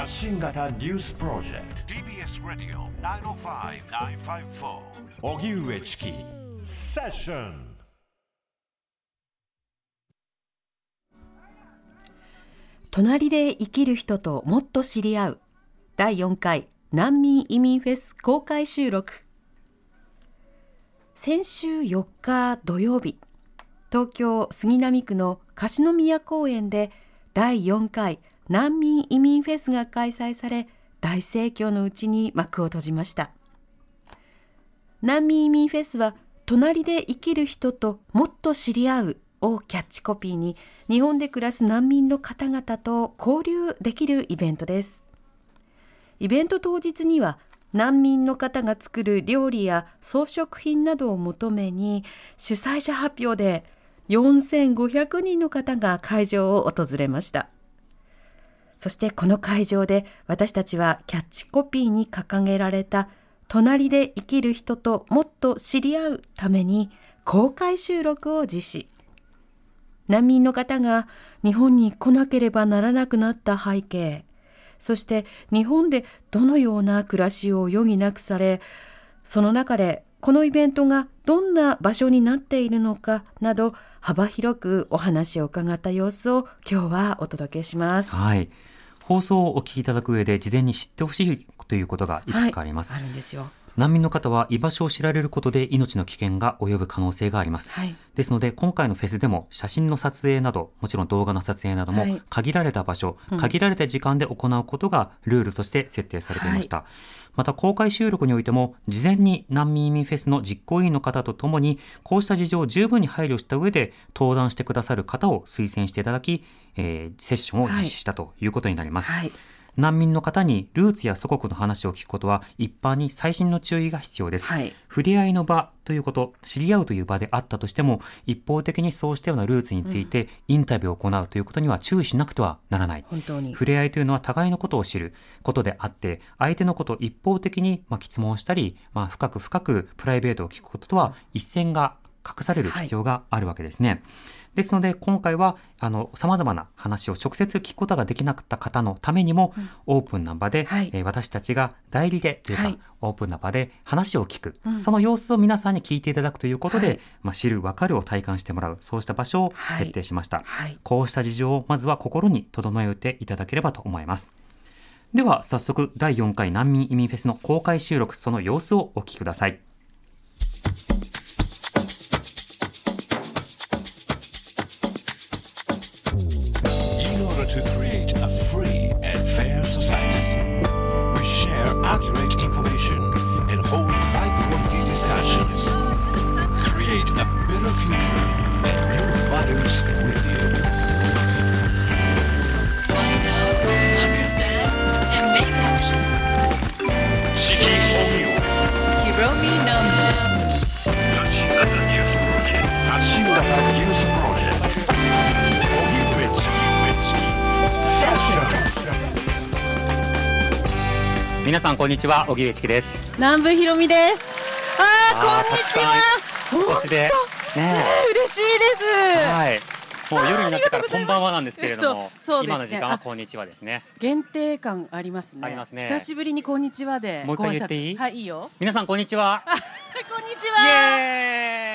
発信型ニュースプロジェクト。TBS ラディオ905-954おぎゅうえちきセッション隣で生きる人ともっと知り合う。第4回難民移民フェス公開収録。先週4日土曜日東京杉並区の柏宮公園で第4回難民移民フェスが開催され大盛況のうちに幕を閉じました。難民移民フェスは隣で生きる人ともっと知り合うをキャッチコピーに日本で暮らす難民の方々と交流できるイベントです。イベント当日には難民の方が作る料理や装飾品などを求めに主催者発表で4500人の方が会場を訪れました。そしてこの会場で私たちはキャッチコピーに掲げられた隣で生きる人ともっと知り合うために公開収録を実施。難民の方が日本に来なければならなくなった背景。そして日本でどのような暮らしを余儀なくされその中でこのイベントがどんな場所になっているのかなど幅広くお話を伺った様子を今日はお届けします。はい放送をお聞きいただく上で事前に知ってほしいということがいくつかあります。はい、あるんですよ。難民の方は居場所を知られることで命の危険が及ぶ可能性があります、はい、ですので今回のフェスでも写真の撮影などもちろん動画の撮影なども限られた場所、はい、限られた時間で行うことがルールとして設定されていました、はい、また公開収録においても事前に難民移民フェスの実行委員の方とともにこうした事情を十分に配慮した上で登壇してくださる方を推薦していただき、えー、セッションを実施したということになります、難民の方にルーツや祖国の話を聞くことは一般に細心の注意が必要です。はい、触れ合いの場ということ、知り合うという場であったとしても、一方的にそうしたようなルーツについてインタビューを行うということには注意しなくてはならない。本当に。触れ合いというのは互いのことを知ることであって、相手のことを一方的にまあ質問したり、まあ、深く深くプライベートを聞くこととは一線が隠される必要があるわけですね。はいですので、今回は、あの、様々な話を直接聞くことができなかった方のためにも、うん、オープンな場で、はい、えー、私たちが代理でというか、はい、オープンな場で話を聞く、うん、その様子を皆さんに聞いていただくということで、はい、まあ、知る、わかるを体感してもらう、そうした場所を設定しました。こうした事情をまずは心に留めていただければと思います。では、早速、第4回難民移民フェスの公開収録、その様子をお聞きください。さんこんにちは、小木上です。南部ひろみです。ああ、こんにちは。お越しで、ね、嬉しいです。はい。もう夜になってからこんばんはなんですけれども、そう今の時間はこんにちはですね。限定感ありますね。ありますね。久しぶりにこんにちはで。もう一回言っていい？はい、いいよ。皆さんこんにちは。こんにちは。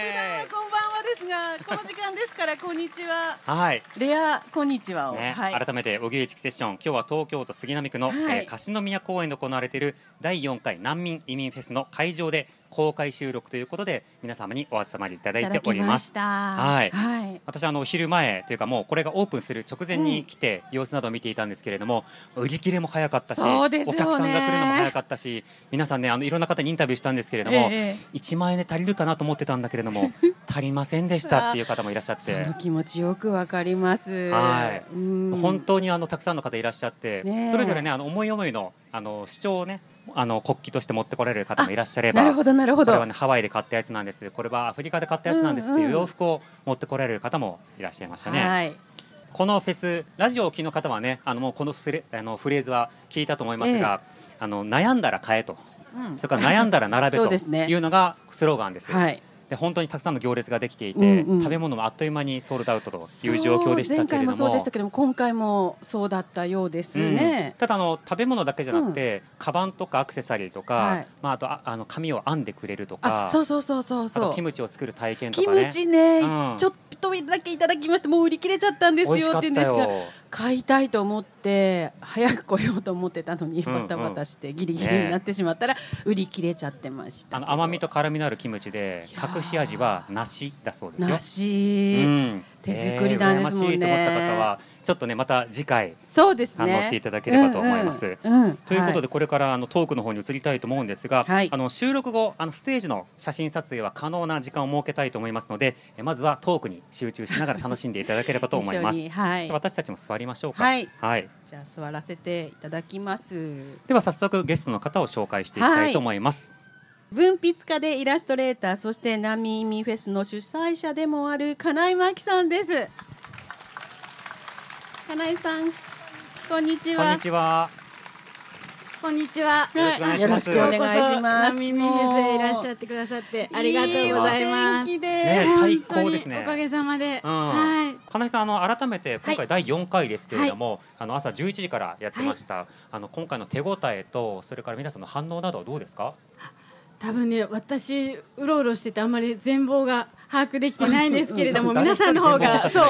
イエーイ。この時間ですからこんにちは。はい。レアこんにちはを。ね、はい、改めて小木内セッション、今日は東京都杉並区の、はい、えー、柏宮公園で行われている第4回難民移民フェスの会場で公開収録ということで皆様にお集まりいただいております。はい、はい、私あの昼前というかもうこれがオープンする直前に来て様子などを見ていたんですけれども、うん、売り切れも早かったし、お客さんが来るのも早かったし、皆さんねあのいろんな方にインタビューしたんですけれども、えー、1万円で足りるかなと思ってたんだけれども 足りませんでしたっていう方もいらっしゃって、その気持ちよくわかります。はい、本当にあのたくさんの方いらっしゃって、ね、それぞれねあの思い思いのあの主張をねあの国旗として持ってこられる方もいらっしゃればなるほどなるほど。これは、ね、ハワイで買ったやつなんです。これはアフリカで買ったやつなんですっていう洋服を持ってこられる方もいらっしゃいましたね。はい。このフェスラジオを聴きの方はねあのもうこのフレあのフレーズは聞いたと思いますが、ええ、あの悩んだら買えと、うん、それから悩んだら並べと いうのがスローガンです。はいで本当にたくさんの行列ができていて、うんうん、食べ物もあっという間にソールドアウトという状況でしたけれども前回もそうでしたけども今回もそうだったようですね、うん、ただあの食べ物だけじゃなくて、うん、カバンとかアクセサリーとか、はい、まあ、あとああの紙を編んでくれるとかそうそうそうそうそう。キムチを作る体験とかね。キムチね、うん、ちょっとだけいただきましてもう売り切れちゃったんですよって言うんですが買いたいと思って早く来ようと思ってたのにバタバタしてギリギリになってしまったら売り切れちゃってました、ね、あの甘みと辛みのあるキムチで隠し味は梨だそうですよ。梨、うん、手作りなんですもんね、えー、と思った方はちょっとねまた次回そうですね反応していただければと思います。うんうんうん、ということでこれからあのトークの方に移りたいと思うんですが、はい、あの収録後あのステージの写真撮影は可能な時間を設けたいと思いますのでまずはトークに集中しながら楽しんでいただければと思います。はい、私たちも座りましょうか。はい。はい、じゃあ座らせていただきます。では早速ゲストの方を紹介していきたいと思います。文筆家でイラストレーターそして難民移民フェスの主催者でもある金井真紀さんです金井さんこんにちはこんにちはこんにちは。よろしくお願いします。いします。ミミフェスへいらっしゃってくださってありがとうございます。ね、最高ですね。おかげさまで。うん、はい。金井さんあの改めて今回第4回ですけれども、はい、あの朝11時からやってました。はい、あの今回の手応えとそれから皆さんの反応などはどうですか？多分ね私うろうろしててあんまり全貌が把握できてないんですけれども、皆さんの方が そうお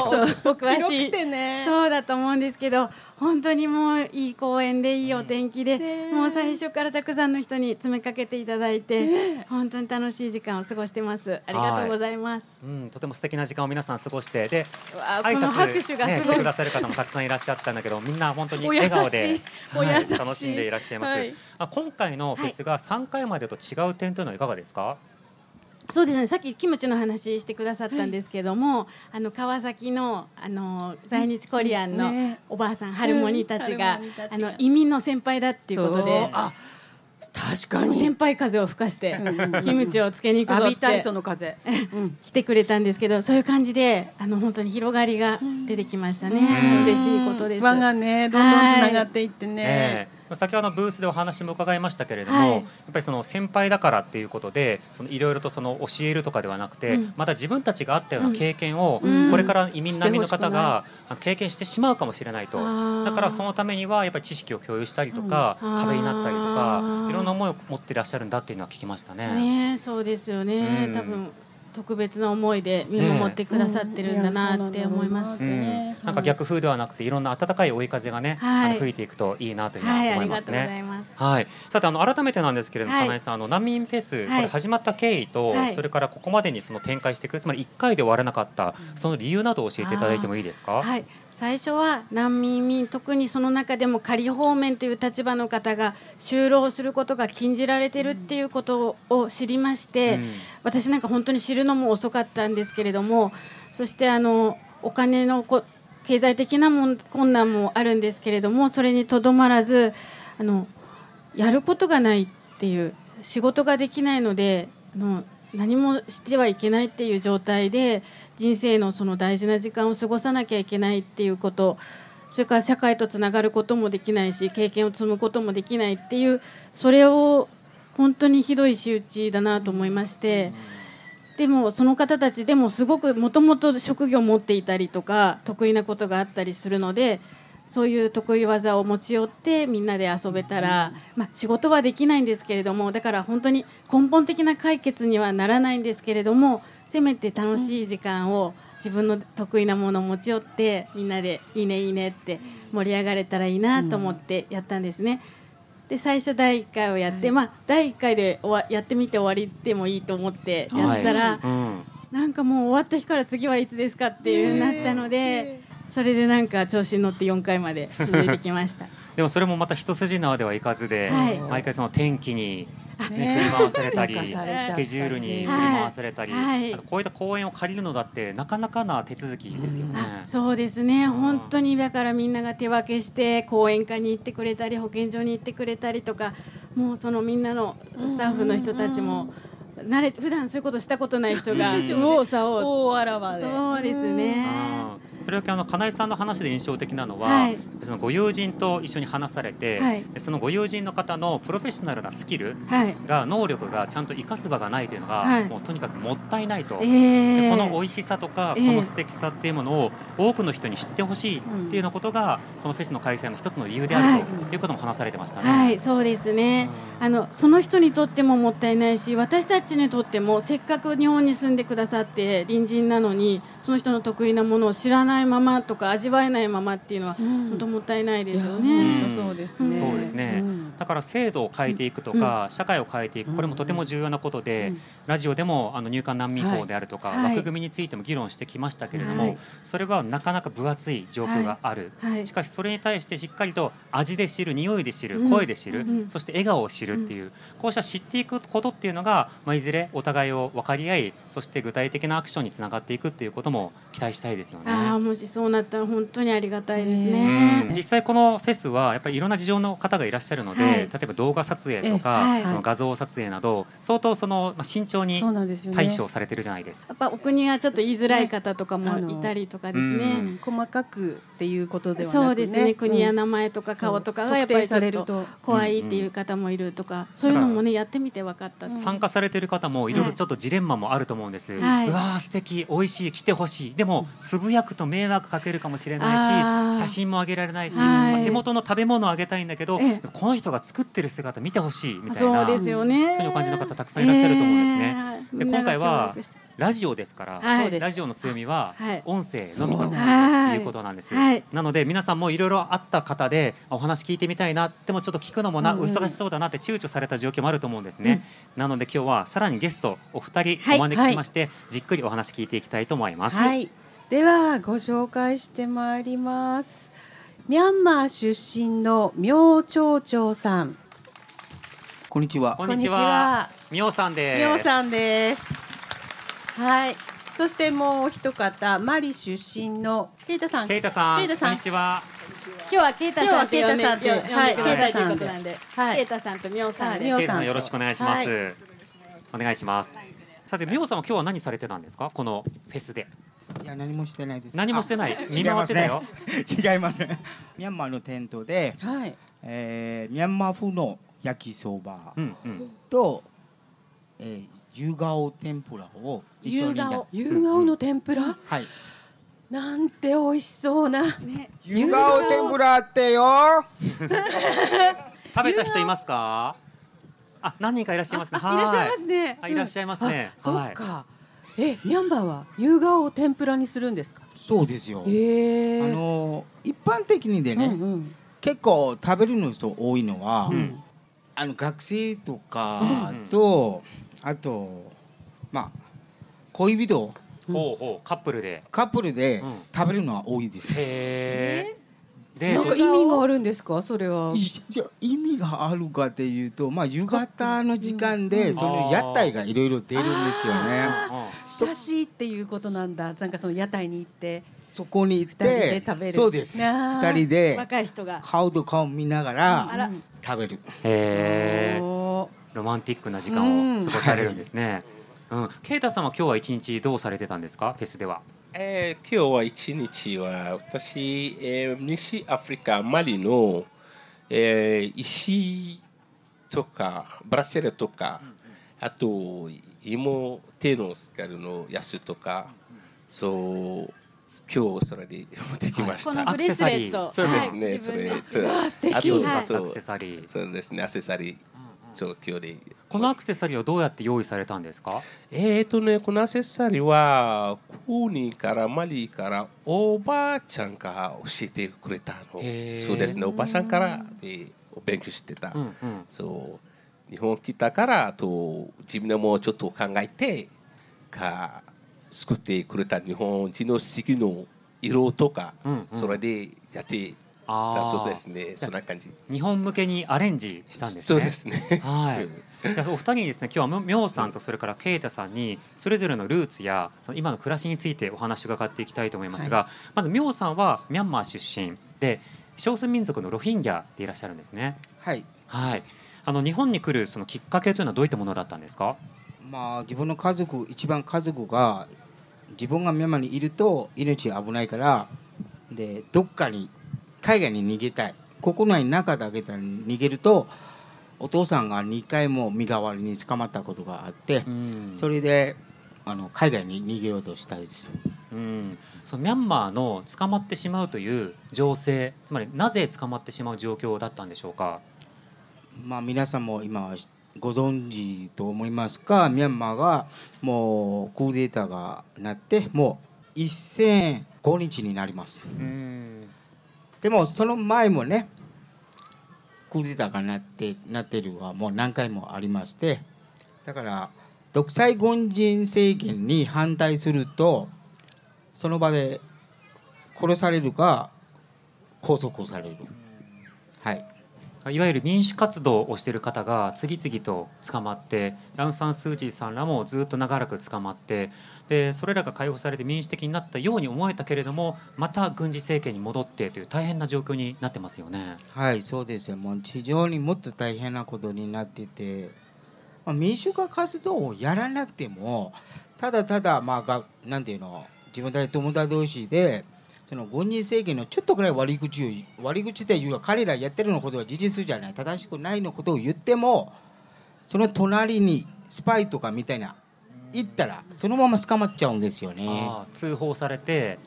詳しい、ね、そうだと思うんですけど本当にもういい公園でいいお天気で、ね、もう最初からたくさんの人に詰めかけていただいて、ね、本当に楽しい時間を過ごしてます。ありがとうございます、うん、とても素敵な時間を皆さん過ごしてで挨拶拍手がね、してくださる方もたくさんいらっしゃったんだけどみんな本当に笑顔で、はい、楽しんでいらっしゃいます、はい、あ今回のフェスが3回までと違う点というのはいかがですか、そうですね。さっきキムチの話してくださったんですけども、はい、あの川崎のあの在日コリアンのおばあさん、ね、ハルモニたちが、うん、あの移民の先輩だっていうことで。確かに。先輩風を吹かしてキムチをつけに行くぞってその風、来てくれたんですけどそういう感じであの本当に広がりが出てきましたね、嬉しいことです。輪がねどんどんつながっていってね、えー先ほどブースでお話も伺いましたけれども、はい、やっぱりその先輩だからっていうことでいろいろとその教えるとかではなくて、うん、また自分たちがあったような経験を、これから移民難民の方が経験してしまうかもしれないと。だからそのためにはやっぱり知識を共有したりとか、うん、壁になったりとかいろんな思いを持っていらっしゃるんだっていうのは聞きましたね。ねそうですよね、うん、多分特別な思いで見守ってくださってるんだなって思います。ねなんか逆風ではなくていろんな暖かい追い風がね、あの吹いていくといいなというふうに思いますね。はい。さてあの改めてなんですけれども、金井さんあの難民フェスこれ始まった経緯と、それからここまでにその展開していくつまり一回で終わらなかったその理由などを教えていただいてもいいですか？はい。最初は難民民特にその中でも仮放免という立場の方が就労することが禁じられてるっていうことを知りまして、うん、私なんか本当に知るのも遅かったんですけれどもそしてあのお金のこ経済的なもん困難もあるんですけれどもそれにとどまらずあのやることがないっていう仕事ができないのであの何もしてはいけないっていう状態で人生のその大事な時間を過ごさなきゃいけないっていうことそれから社会とつながることもできないし経験を積むこともできないっていうそれを本当にひどい仕打ちだなと思いましてでもその方たちでもすごくもともと職業を持っていたりとか得意なことがあったりするのでそういう得意技を持ち寄ってみんなで遊べたら、まあ、仕事はできないんですけれどもだから本当に根本的な解決にはならないんですけれどもせめて楽しい時間を自分の得意なものを持ち寄ってみんなでいいねいいねって盛り上がれたらいいなと思ってやったんですね。で最初第1回をやって、まあ、第1回でやってみて終わりでもいいと思ってやったら、はなんかもう終わった日から次はいつですかっていうなったので。それでなんか調子に乗って4回まで続いてきました。でもそれもまた一筋縄ではいかずで、はい、毎回その天気に、ね、振り回されたり スケジュールに振り回されたり、はい、こういった公園を借りるのだってなかなかな手続きですよね、うん、そうですね。本当にだからみんなが手分けして公園課に行ってくれたり保健所に行ってくれたりとかもうそのみんなのスタッフの人たちも、慣れ普段そういうことしたことない人が右往左往大あらわで。そうですねそれだけあの金井さんの話で印象的なのは、はい、そのご友人と一緒に話されて、はい、そのご友人の方のプロフェッショナルなスキルが、はい、能力がちゃんと生かす場がないというのが、もうとにかくもったいないと、えー、この美味しさとか、この素敵さっていうものを多くの人に知ってほしいっていうのことが、このフェスの開催の一つの理由であるとい。うことも話されてましたね。はい、そうですね、あのその人にとってももったいないし私たちにとってもせっかく日本に住んでくださって隣人なのにその人の得意なものを知らないままとか味わえないままっていうのは、本当もったいないですよね。そうですね。そうですね。だから制度を変えていくとか、社会を変えていくこれもとても重要なことで、ラジオでもあの入管難民法であるとか、枠組みについても議論してきましたけれども、それはなかなか分厚い状況がある。しかしそれに対してしっかりと味で知る、匂いで知る、声で知る、そして笑顔を知るっていう、こうした知っていくことっていうのが、まあいずれお互いを分かり合い、そして具体的なアクションにつながっていくっていうことも期待したいですよね。あもしそうなったら本当にありがたいですね。実際このフェスはやっぱりいろんな事情の方がいらっしゃるので、はい、例えば動画撮影とか、はい、その画像撮影など相当そのまあ慎重に対処されてるじゃないですか。やっぱお国がちょっと言いづらい方とかもいたりとかですね。細かくっていうことでは、ね、そうですね。国や名前とか顔とかがやっぱりちょっと怖いっていう方もいるとか、そういうのもねやってみて分かった。参加されてる方もいろいろちょっとジレンマもあると思うんです。はい、うわ素敵美味しい来てほしい。でもつぶやくと迷惑かけるかもしれないし、写真もあげられないし、まあ、手元の食べ物をあげたいんだけど、この人が作ってる姿見てほしいみたいなそうですよね。そういう感じの方たくさんいらっしゃると思うんですね。えー、で今回はラジオですから、はい、ラジオの強みは音声のみということなんです。はい、なので皆さんもいろいろあった方でお話聞いてみたいなでもちょっと聞くのもな、うんうん、お忙しそうだなって躊躇された状況もあると思うんですね。うん、なので今日はさらにゲストお二人お招きしまして、はい、じっくりお話聞いていきたいと思います。ではご紹介してまいります。ミャンマー出身の明朝長さん。こんにちは。こんにちは。みおさんです。みおさんです。はい。そしてもう一方、マリ出身のケイタさん。ケイタさん。ケイタさん。こんにちは。今日はケイタさんケイタさんで、はい、ケイタさんで、はい、ケイタさんとみおさんで、ケイタさんよろしくお願いします。お願いします。さて、みおさんは今日は何されてたんですか、このフェスで。いや、何もしてないです。何もしてない。見回ってたよ。違います。ミャンマーのテントで、はい、えー、ミャンマー風の焼きそばと、えー、夕顔天ぷらを一緒に夕顔の天ぷら、はい。なんて美味しそうな、ね、夕顔天ぷらってよ。食べた人いますか？あ何人かいらっしゃいますね。いらっしゃいますね、い。らっしゃいますね、そっかえミャンマーは夕顔を天ぷらにするんですか？そうですよ、えー、あの一般的にでね、うんうん、結構食べるの人多いのは、うん、あの学生とかと、うん、あとまあ恋人。ほうほうカップルで。カップルで食べるのは多いです。へえ。なんか意味があるんですか？それは。じゃ意味があるかっていうとまあ夕方の時間でその屋台がいろいろ出るんですよね。写真っていうことなんだ。なんかその屋台に行ってそこに行ってそうです。二人で若い人が。顔と顔見ながら食べる。へえ。ロマンティックな時間を過ごされるんですね。うん、ケイタさんは今日は一日どうされてたんですか？フェスでは。えー、今日は一日は私、えー、西アフリカマリの、えー、石とかブラセレとか、あと芋手のスカルのやつとか、そう今日それで持ってきました。アクセサリー。そうですね。それ、それ、あと、そう、そうですね。アクセサリー。このアクセサリーはどうやって用意されたんですか？えっ、とねこのアクセサリーはクーニーからマリーからおばあちゃんが教えてくれたの。そうですねおばあちゃんからで勉強してた、うんうん、そう日本来たからと自分でもちょっと考えてか作ってくれた日本人の四季の色とか、うんうん、それでやってあそうですね。そんな感じ。日本向けにアレンジしたんですね。そうですね。はい。じゃお二人にですね今日はみょうさんとそれからケイタさんにそれぞれのルーツやその今の暮らしについてお話を伺っていきたいと思いますが、はい、まずみょうさんはミャンマー出身で少数民族のロヒンギャでいらっしゃるんですね。はい。はい。あの日本に来るそのきっかけというのはどういったものだったんですか？まあ自分の家族一番家族が自分がミャンマーにいると命危ないからでどっかに海外に逃げたい。国内の中だけで逃げるとお父さんが2回も身代わりに捕まったことがあって、うん、それであの海外に逃げようとしたいです。うん、そのミャンマーの捕まってしまうという情勢つまりなぜ捕まってしまう状況だったんでしょうか、まあ、皆さんも今ご存知と思いますか。ミャンマーがもうクーデータがなってもう1005日になります。でもその前もねクーデターがなってなってるはもう何回もありましてだから独裁軍人政権に反対するとその場で殺されるか拘束される。はいいわゆる民主活動をしている方が次々と捕まってアウン・サン・スー・チーさんらもずっと長らく捕まってでそれらが解放されて民主的になったように思えたけれどもまた軍事政権に戻ってという大変な状況になってますよね。はいそうですよもう非常にもっと大変なことになってて、まあ、民主化活動をやらなくてもただただまあがなんていうの自分たち友達同士でその軍人政権のちょっとぐらい悪い口を悪い口で言うは彼らやってるのことは事実じゃない正しくないのことを言ってもその隣にスパイとかみたいな行ったらそのまま捕まっちゃうんですよね。通報されて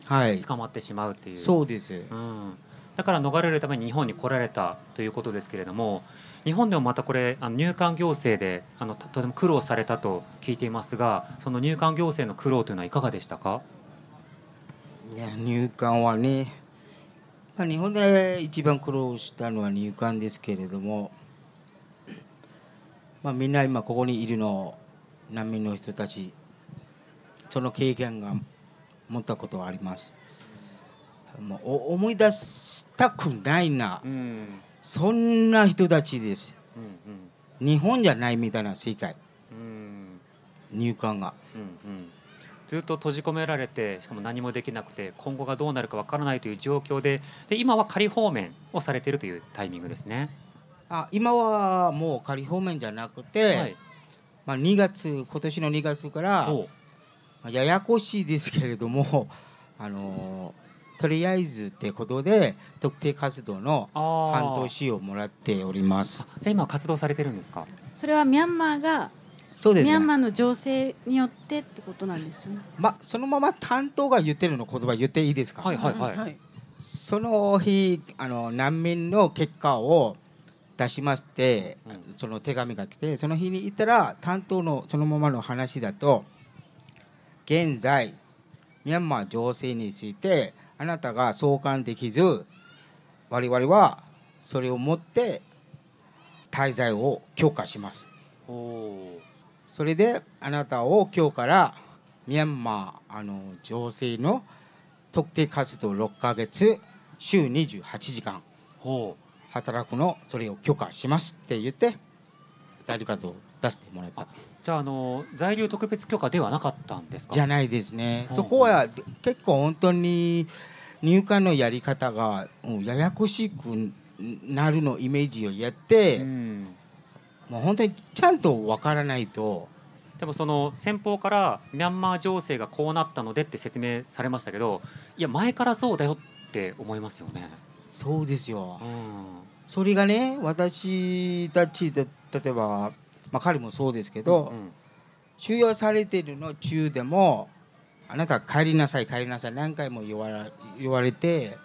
捕まってしまうっていう、はい、そうです、うん、だから逃れるために日本に来られたということですけれども日本でもまたこれあの入管行政であのとても苦労されたと聞いていますがその入管行政の苦労というのはいかがでしたか？や入管はね、まあ、日本で一番苦労したのは入管ですけれども、まあ、みんな今ここにいるの難民の人たちその経験が持ったことはあります。もう思い出したくないな、うん、そんな人たちです、うんうん、日本じゃないみたいな世界、うん、入管が、うんうんずっと閉じ込められてしかも何もできなくて今後がどうなるかわからないという状況でで今は仮放免をされているというタイミングですね。あ今はもう仮放免じゃなくて、はい、まあ、2月今年の2月からややこしいですけれども あのとりあえずってことで特定活動の半年をもらっております。じゃあ今活動されてるんですか？それはミャンマーがそうです、ね、ミャンマーの情勢によってってことなんですよね。まそのまま担当が言ってるの言葉言っていいですか？はいはいはい。その日あの難民の結果を出しまして、うん、その手紙が来てその日に行ったら担当のそのままの話だと現在ミャンマー情勢についてあなたが送還できず我々はそれをもって滞在を強化します。おそれであなたを今日からミャンマーあの情勢の特定活動6か月週28時間働くのそれを許可しますって言って在留カードを出してもらった。じゃああの在留特別許可ではなかったんですか？じゃないですね。そこは結構本当に入管のやり方がややこしくなるのイメージをやって、うんもう本当にちゃんとわからないと。でもその先方からミャンマー情勢がこうなったのでって説明されましたけどいや前からそうだよって思いますよね。そうですよ、うん、それがね私たちで例えば、まあ、彼もそうですけど、うんうん、収容されてるの中でもあなた帰りなさい帰りなさい何回も言わ言われて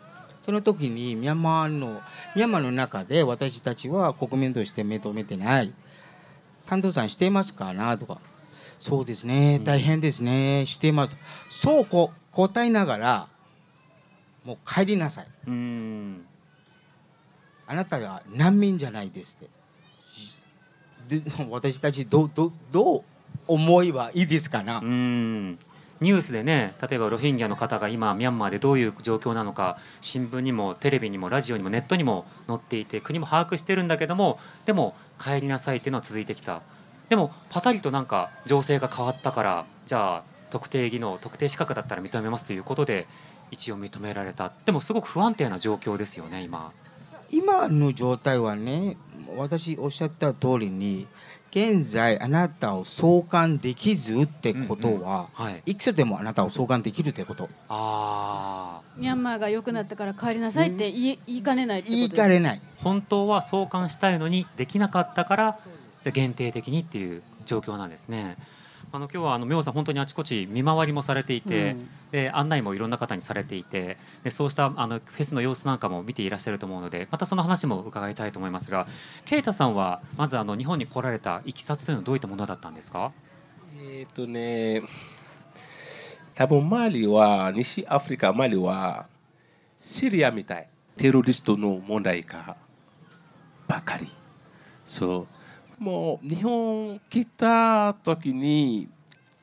その時にミャンマーのミャンマーの中で私たちは国民として認めてない担当さんしていますかな？とかそうですね。大変ですね。していますそうこ答えながらもう帰りなさいあなたが難民じゃないですって。で私たちどどどう思えばいいですかな？ニュースでね例えばロヒンギャの方が今ミャンマーでどういう状況なのか新聞にもテレビにもラジオにもネットにも載っていて国も把握してるんだけどもでも帰りなさいっていうのは続いてきた。でもパタリとなんか情勢が変わったからじゃあ特定技能特定資格だったら認めますということで一応認められた。でもすごく不安定な状況ですよね今。今の状態はね私おっしゃった通りに現在あなたを送還できずってことは、うんうん。はい、いくつでもあなたを送還できるってこと。あミャンマーが良くなったから帰りなさいって言い,、言いかねないってこと言いかねない。本当は送還したいのにできなかったから限定的にっていう状況なんですね。あの今日はあの明さん本当にあちこち見回りもされていて、うん、で案内もいろんな方にされていてでそうしたあのフェスの様子なんかも見ていらっしゃると思うのでまたその話も伺いたいと思いますが啓太さんはまずあの日本に来られたいきさつというのはどういったものだったんですか？えっ、とね多分マリは西アフリカマリはシリアみたい。テロリストの問題かばかり。そうもう日本来た時に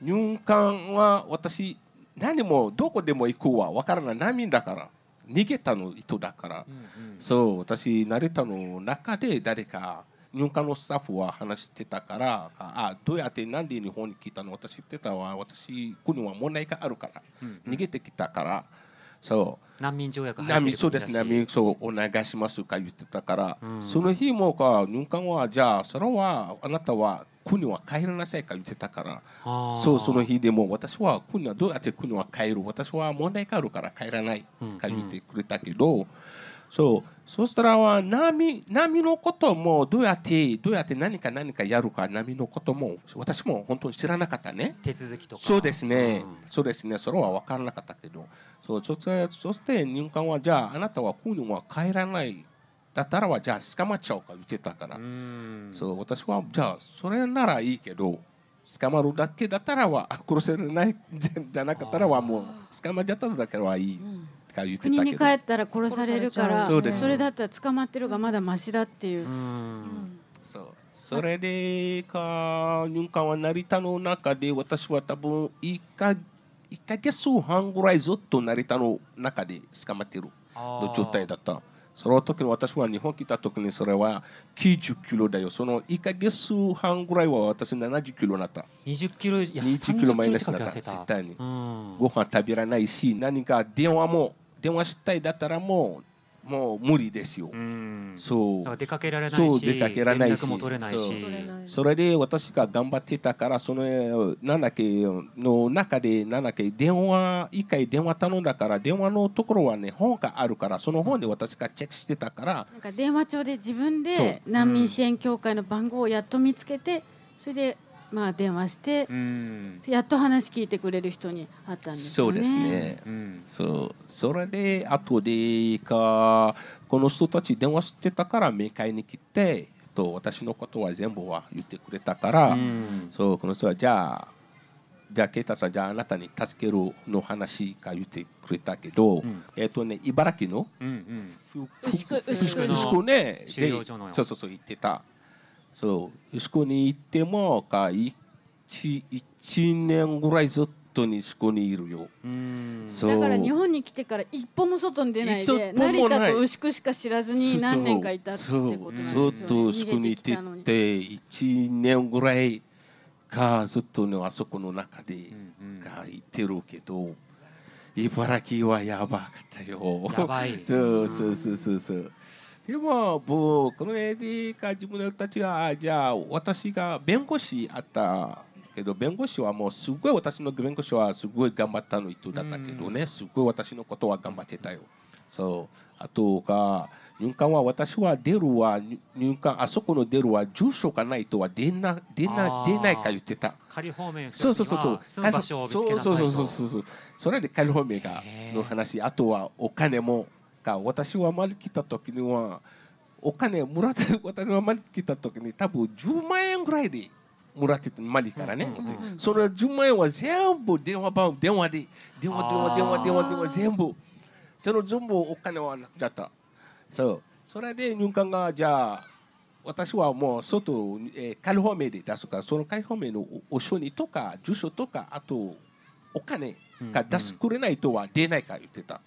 入管は私何もどこでも行くわ分からない難民だから。逃げたの人だから、うんうん、そう私成田の中で誰か入管のスタッフは話してたから。あどうやってなんで日本に来たの？私言ってたわ。私国は問題があるから、うんうん、逃げてきたからそう。難民条約難民そうです。難民そうお願いしますか言ってたから、うん、その日もか入管はじゃあそれはあなたは国は帰らなさいか言ってたから。そうその日でも私は国はどうやって国は帰る？私は問題があるから帰らないか言ってくれたけど、うんうんそう。そしたらは波波のこともどうやってどうやって何か何かやるか波のことも私も本当に知らなかったね。手続きとか。そうですね、うん、そうですね。それは分からなかったけど。そうそしてそして入管はじゃああなたは国は帰らないだったらはじゃあ捕まっちゃおうか言ってたから。そう私はじゃあそれならいいけど捕まるだけだったらは殺せないじゃなかったらはもう捕まっちゃっただけはいい。うんか言ってたけど国に帰ったら殺されるからそそれだったら捕まってるがまだましだっていう。そうそれでか入管は成田の中で私は多分1か1か月半ぐらいずっと成田の中で捕まってるの状態だった。その時に私は日本来た時にそれは90キロだよ。その1か月半ぐらいは私70キロになった。20キロ、20キロマイナスになった。絶対に。ご飯食べられないし、何か電話も電話したいだったらもうもう無理ですよ。そう。出かけられないし、そう出かけられないし、それで私が頑張ってたからそのなんだっけの中でなんだっけ電話一回電話頼んだから電話のところはね本があるからその本で私がチェックしてたから。なんか電話帳で自分で難民支援協会の番号をやっと見つけてそれでまあ、電話して、うん、やっと話聞いてくれる人に会ったんですよね。そうですね、うん、そう。それで後でかこの人たち電話してたから迎えに来てと私のことは全部は言ってくれたから、うん、そうこの人はじゃあじゃあ啓太さんじゃああなたに助けるの話か言ってくれたけど、うん、えっ、ー、とね茨城の、うんうん、牛久ねそうそうそう言ってた。そう息子に行ってもか 1, 1年ぐらいずっと息子にいるよだから日本に来てから一歩も外に出ないで成田と牛久しか知らずに何年かいたってことなんですよ、ね、ずっと牛久に行ってて1年ぐらいかずっとねあそこの中でがいてるけど茨城はやばかったよ。やばい。そうそうそうそうそう。でも僕の AD か自分たちはじゃあ私が弁護士あったけど弁護士はもうすごい私の弁護士はすごい頑張ったの人だったけどね。すごい私のことは頑張ってたよ。そう。あとか入管は私は出るは入管あそこの出るは住所がないとは出な出な出ないか言ってた。仮放免そうそうそうそう。住む場所を見つけなさいと。そうそうそうそう。それで仮放免がの話。あとはお金もか私はマリ来た時にはお金もらって私はマリ来た時に多分10万円ぐらいでもらっててマリからね、その10万円は全部電話番電話で電話電話電話電話電話全部。その全部お金はなくなった。そう。それで入管がじゃあ私はもう外、えー、仮放免で出すからその仮放免のお書にとか住所とかあとお金が出してくれないとは出ないか言ってた。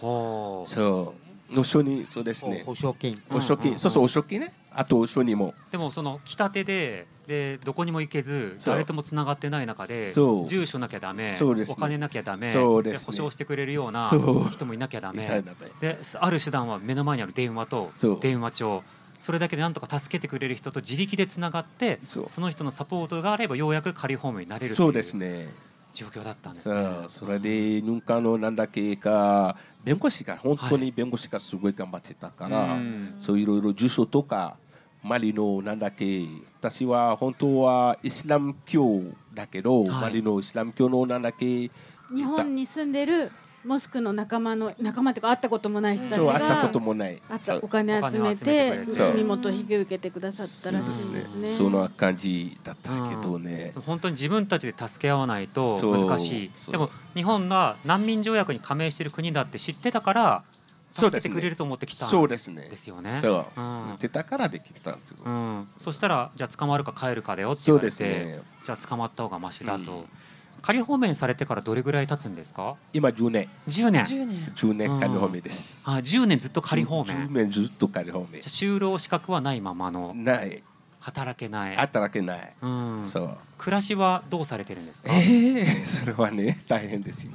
そう。お書にそうですね。保証金。保証金、そうそうお書金ね。あとお書にも。でもその来たてででどこにも行けず誰ともつながってない中で住所なきゃダメ、ね、お金なきゃダメ。そうです、ね、保証してくれるような人もいなきゃダメ。である手段は目の前にある電話と電話帳。それだけでなんとか助けてくれる人と自力でつながってその人のサポートがあればようやく仮訪問になれるそうですね状況だったんですね。それで入管のなんだっけか弁護士が本当に弁護士がすごい頑張ってたから、はい、そういろいろ住所とかマリのなんだっけ私は本当はイスラム教だけど、はい、マリのイスラム教のなんだっけ日本に住んでるモスクの仲間の仲間というか会ったこともない人たちが会ったこともない。お金集めて身元を引き受けてくださったらしいですね。その感じだったけどね。本当に自分たちで助け合わないと難しい。でも日本が難民条約に加盟している国だって知ってたから助けてくれると思ってきたんですよね。そう、知ってたからできたんですよ。うん、そしたらじゃあ捕まるか帰るかだよって言われて、ね、じゃあ捕まった方がましだと。仮放免されてからどれぐらい経つんですか？今10年。10年。10年。仮放免です、あ10年ずっと仮放免10年ずっと仮放免就労資格はないままの。ない。働けない。働けない、うん、そう暮らしはどうされてるんですか？ええー、それはね大変ですよ。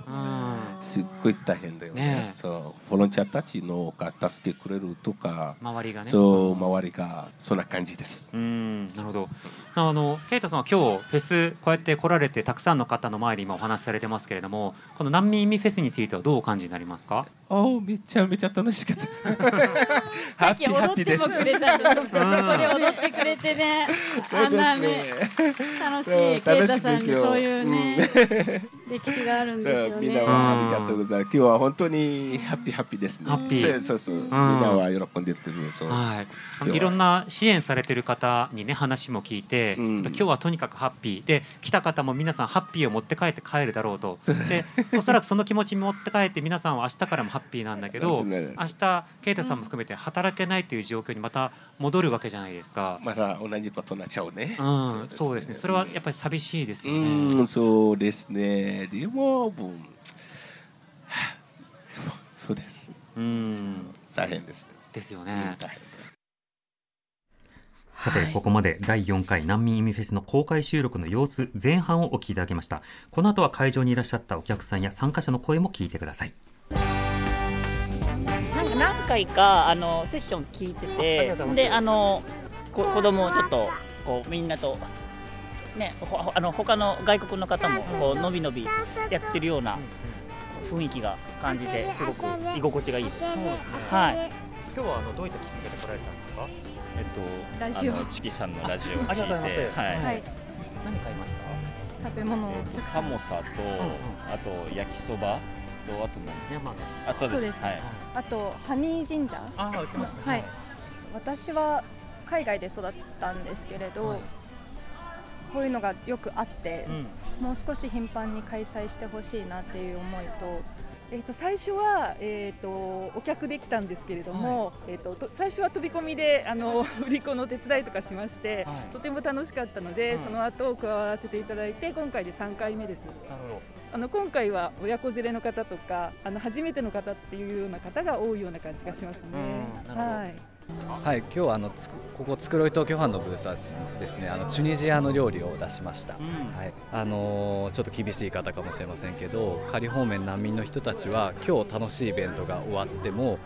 すっごい大変だよね。ねそうボランティアたちのが助けくれるとか、周りがね。そう周りがそんな感じです。うんなるほど。あのケイタさんは今日フェスこうやって来られてたくさんの方の前で今お話しされてますけれども、この難民意味フェスについてはどうお感じになりますか？あめちゃめちゃ楽しかった。さっき踊ってもくれたんです。ここで踊ってくれてね。あんなね楽しい。しい啓太さんにそういうね、うん、歴史があるんですよね。みんなはありがとうございます。今日は本当にハッピーハッピーですね。ハッピー。そうそうみんなは喜んでるそう。はい。いろんな支援されてる方にね話も聞いて、うん、今日はとにかくハッピーで来た方も皆さんハッピーを持って帰って帰るだろうと。でおそらくその気持ち持って帰って皆さんは明日からもハッピーなんだけど、明日啓太さんも含めて働けないという状況にまた戻るわけじゃないですか。また同じことになっちゃうね。うん、そうですね。それはやっぱり寂しいですよね。うん、そうですね。でも、でもそうです。うん、大変です。ですよね。さて、ここまで第4回難民意味フェスの公開収録の様子前半をお聞きいただきましたこの後は会場にいらっしゃったお客さんや参加者の声も聞いてくださいなんか何回かあのセッション聞いててであのこ子供をちょっとこうみんなとね、あの他の外国の方もこうのびのびやってるような雰囲気が感じてすごく居心地がいいです。そうですね。はい。今日はあのどういったきっかけで来られたんですか？えっとラジオチキさんのラジオを聞いて、ありがとうございます。はい。何買いました？食べ物サモサと、あと焼きそばとあと何？あそうです。はい。あとハニージンジャー。あ売ってます、はい。私は海外で育ったんですけれど。こういうのがよくあって、うん、もう少し頻繁に開催してほしいなっていう思いと。えー、と最初は、えーと、お客できたんですけれども、はい、えーと、と最初は飛び込みであの 売り子の手伝いとかしまして、はい、とても楽しかったので、その後加わらせていただいて今回で3回目です。なるほど。あの今回は親子連れの方とかあの初めての方っていうような方が多いような感じがしますね。はいはい、今日はあのここつくろい東京湾のブースはですねあのチュニジアの料理を出しました、うん、はい。あのー、ちょっと厳しい方かもしれませんけど仮放免難民の人たちは今日楽しいイベントが終わっても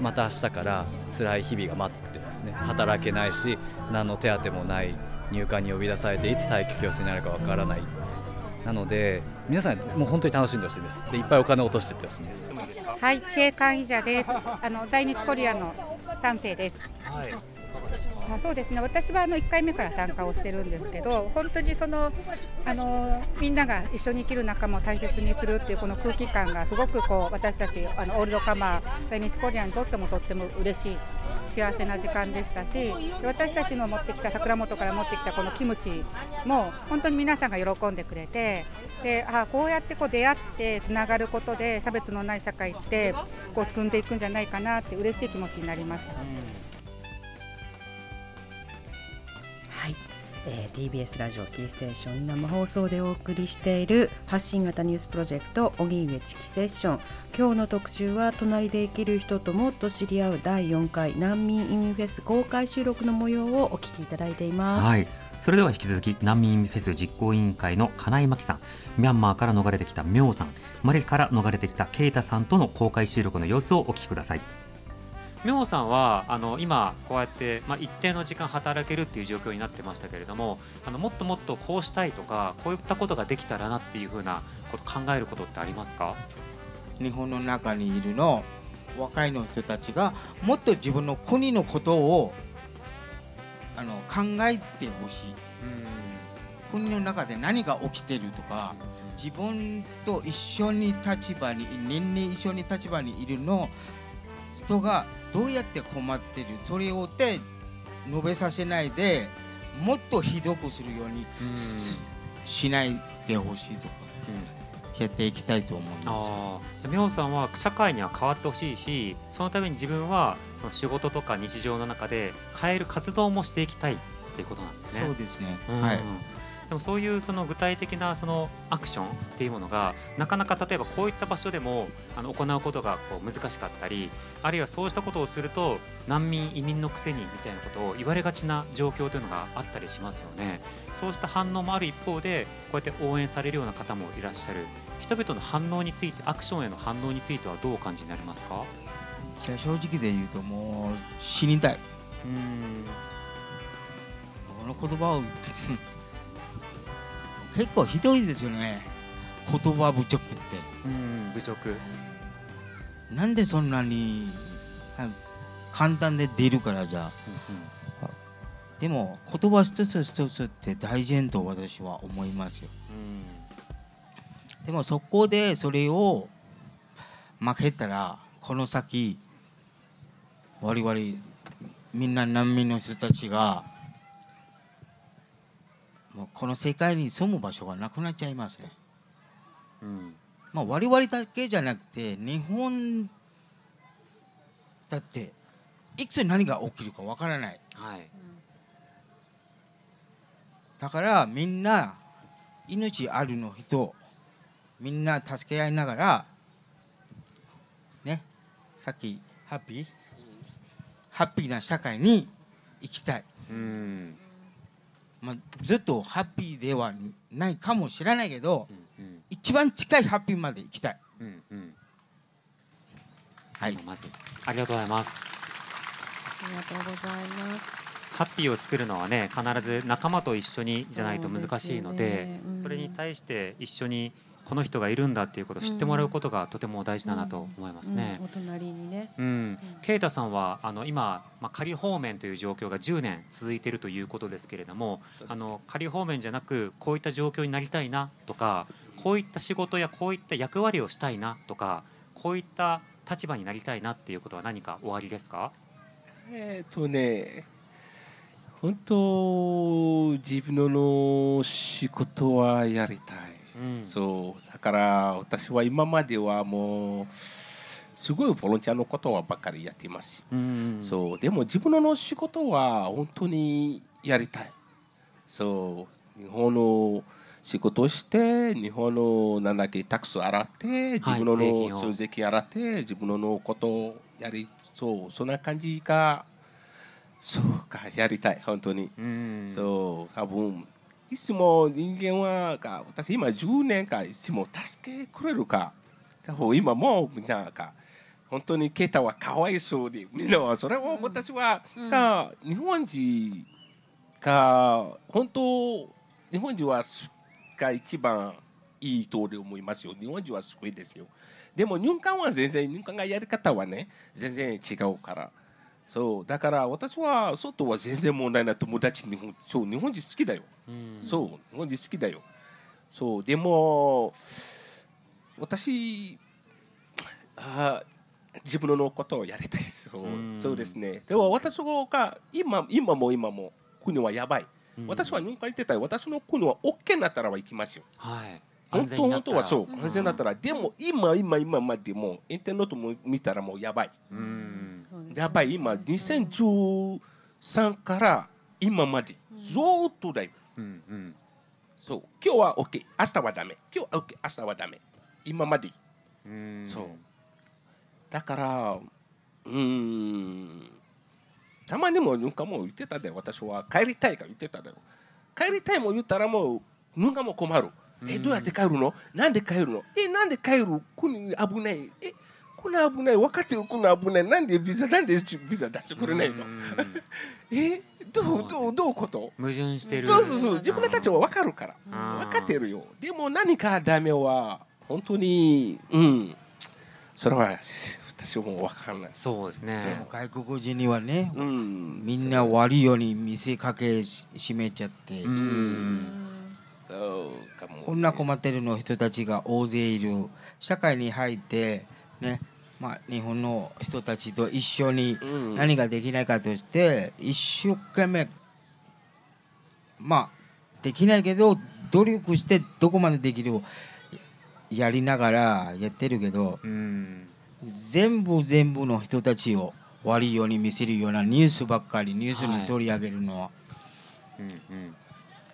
また明日から辛い日々が待ってますね。働けないし何の手当もない入管に呼び出されていつ待機強制になるかわからない。なので皆さんもう本当に楽しんでほしいです。でいっぱいお金を落としていってほしいです。はいチェーカンイジャです。あの在日コリアの男性です。はいあそうですね私はあの1回目から参加をしてるんですけど本当にそのあのみんなが一緒に生きる仲間を大切にするっていうこの空気感がすごくこう私たちあのオールドカマー在日コリアにとってもとっても嬉しい幸せな時間でしたし私たちの持ってきた桜本から持ってきたこのキムチも本当に皆さんが喜んでくれてであこうやってこう出会ってつながることで差別のない社会ってこう進んでいくんじゃないかなって嬉しい気持ちになりました。えー、TBS ラジオキーステーション生放送でお送りしている発信型ニュースプロジェクト荻上チキセッション。今日の特集は隣で生きる人ともっと知り合う第4回難民移民フェス公開収録の模様をお聞きいただいています。はい。それでは引き続き難民フェス実行委員会の金井真紀さん。ミャンマーから逃れてきたミョウさん。マリから逃れてきたケイタさんとの公開収録の様子をお聞きください。美穂さんはあの今こうやって、まあ、一定の時間働けるっていう状況になってましたけれどもあのもっともっとこうしたいとかこういったことができたらなっていうふうなこと考えることってありますか？日本の中にいるの若いの人たちがもっと自分の国のことをあの考えてほしい。国の中で何が起きてるとか自分と一緒に立場に年々一緒に立場にいるの人がどうやって困ってるそれをで述べさせないでもっとひどくするようにしないでほしいとか、やっていきたいと思います美穂さんは社会には変わってほしいしそのために自分はその仕事とか日常の中で変える活動もしていきたいっていうことなんですね。そうですね、うん、はいでもそういうその具体的なそのアクションっていうものがなかなか例えばこういった場所でもあの行うことがこう難しかったりあるいはそうしたことをすると難民移民のくせにみたいなことを言われがちな状況というのがあったりしますよね。そうした反応もある一方でこうやって応援されるような方もいらっしゃる。人々の反応についてアクションへの反応についてはどうお感じになりますか？じゃ正直で言うともう死にたい。うん。この言葉を結構ひどいですよね。言葉侮辱って。うん侮辱なんでそんなに簡単で出るからじゃ、うんうん、でも言葉一つ一つって大事と私は思いますよ、うん、でもそこでそれを負けたらこの先我々みんな難民の人たちがもうこの世界に住む場所がなくなっちゃいますね。うん、まあ我々だけじゃなくて日本だっていつ何が起きるかわからない。はい、だからみんな命あるの人みんな助け合いながらねさっきハッピー？ハッピーな社会に行きたい。うんまあ、ずっとハッピーではないかもしれないけど、うんうん、一番近いハッピーまで行きたい、うんうん、はい。まず。ありがとうございます。ありがとうございます。ハッピーを作るのはね必ず仲間と一緒にじゃないと難しいので、ね。うん、それに対して一緒にこの人がいるんだっていうことを知ってもらうことがとても大事だなと思いますね。うんうん、お隣にね。うん。啓太さんはあの今まあ仮放免という状況が10年続いているということですけれども、あの仮放免じゃなくこういった状況になりたいなとか、こういった仕事やこういった役割をしたいなとか、こういった立場になりたいなっていうことは何かおありですか？えっ、とね。本当自分の仕事はやりたい。うん、そう。だから私は今まではもうすごいボランティアのことはばっかりやっています、うん、そう。でも自分の仕事は本当にやりたい。そう。日本の仕事をして日本のなんだっけタクス払って自分の、はい、税金払って自分のことをやりそうそんな感じがそうかやりたい本当に、うん、そう多分いつも人間はか私今10年間いつも助けてくれるか。今もみんなか本当にケイタはかわいそうでみんなはそれを私は、か日本人が本当日本人はが一番いいと思いますよ。日本人はすごいですよ。でも入管は全然入管がやり方はね全然違うから。そうだから私は外は全然問題ない。友達日本そう日本人好きだよ、うん、そう日本人好きだよ。そうでも私あ自分のことをやりたいそううん、そうですね。でも私が今今も今も国はやばい、うん、私は日本から言ってたよ私の国は OK になったらは行きますよ、はい。本当本当はそう安全だったら、でも今今今までもインターネットも見たらもうやばい、やばい。今2013から今まで。ずっとだよ、うんうん、そう。今日は OK 明日はダメ。今日は OK 明日はダメ。今まで。そう。だからうん。たまにもなんかもう言ってたで。私は帰りたいか言ってただよ。帰りたいも言ったらもうぬがも困る。えどうやって帰るの？なんで帰るの？えなんで帰る？国危ない。えこの危ない。分かってる？この危ない。なんでビザなんでビザ出してくれないの？えどうどうどうこと？矛盾してる。そうそうそう。自分たちは分かるから。分かってるよ。でも何かダメは本当にうん。それは私も分からない。そうですね。外国人にはね、うん、みんな悪いように見せかけしめちゃって、うん、そうかも、こんな困ってるの人たちが大勢いる。社会に入ってねまあ、日本の人たちと一緒に何ができないかとして、一生懸命まあできないけど努力してどこまでできるやりながらやってるけど、全部全部の人たちを悪いように見せるようなニュースばっかりニュースに取り上げるのは。はい、うんうん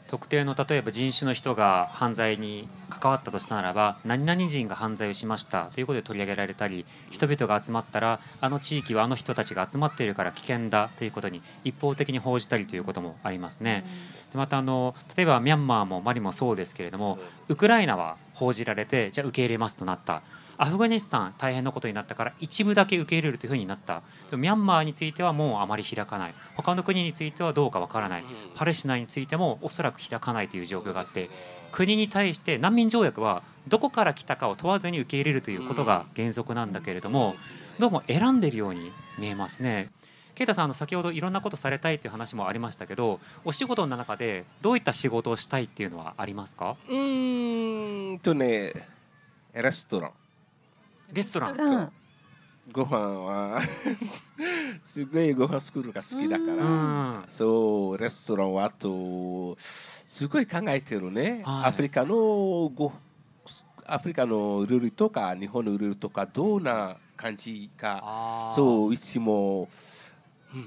特定の例えば人種の人が犯罪に関わったとしたならば何々人が犯罪をしましたということで取り上げられたり人々が集まったらあの地域はあの人たちが集まっているから危険だということに一方的に報じたりということもありますね。でまたあの例えばミャンマーもマリもそうですけれどもウクライナは報じられてじゃあ受け入れますとなったアフガニスタン大変なことになったから一部だけ受け入れるというふうになった。でもミャンマーについてはもうあまり開かない。他の国についてはどうかわからない。パレスチナについてもおそらく開かないという状況があって国に対して難民条約はどこから来たかを問わずに受け入れるということが原則なんだけれどもどうも選んでいるように見えますね。ケイタさんあの先ほどいろんなことされたいという話もありましたけどお仕事の中でどういった仕事をしたいっていうのはありますか？うんとねレストランレストラン。ご飯は すごいご飯作るが好きだから、そうレストランはあとすごい考えてるね、はい、アフリカのごアフリカのルールとか日本のルールとかどんな感じか。そういつも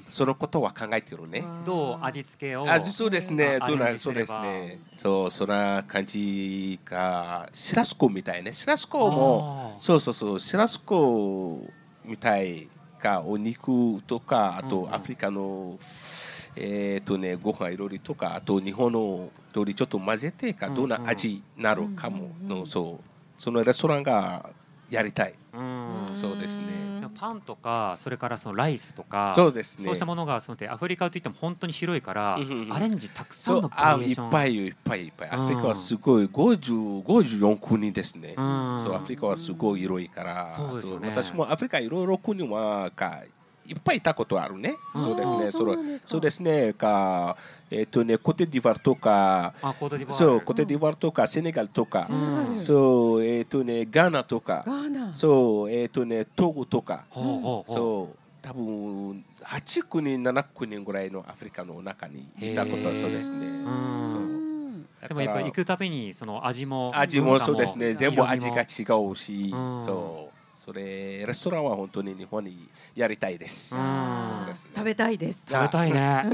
そのことは考えてるね。どう味付けを？味そうですね。どうなそうですね。そうそんな感じか。シラスコみたいね。シラスコもそうそうそうシラスコみたいかお肉とかあとアフリカの、えっ、とねご飯いろいろとかあと日本の料理ちょっと混ぜてかどんな味になるかもの、そうそのレストランがやりたい。うん。そうですね。パンとかそれからそのライスとかそうですね。そうしたものがそのアフリカといっても本当に広いから、アレンジたくさんのバリエーション。いっぱいいっぱいいっぱい。アフリカはすごい50 54国ですね、そうアフリカはすごい広いから、そうですね、私もアフリカいろいろ国はかいっぱいいたことあるね。そうですね。そそうですね。かえっ、ー、とねコテディバルとか、そうコテディバルとかセネガルとか、そうえっ、ー、とねガーナとか、そうえっ、ー、とねトゴとか、そう多分8国7国ぐらいのアフリカの中にいたことはそうですね。そう。でもやっぱり行くたびにその味も味もそうですね。全部味が違うし、そう。それレストランは本当に日本にやりたいです。です、ね、食べたいです。食べたいね。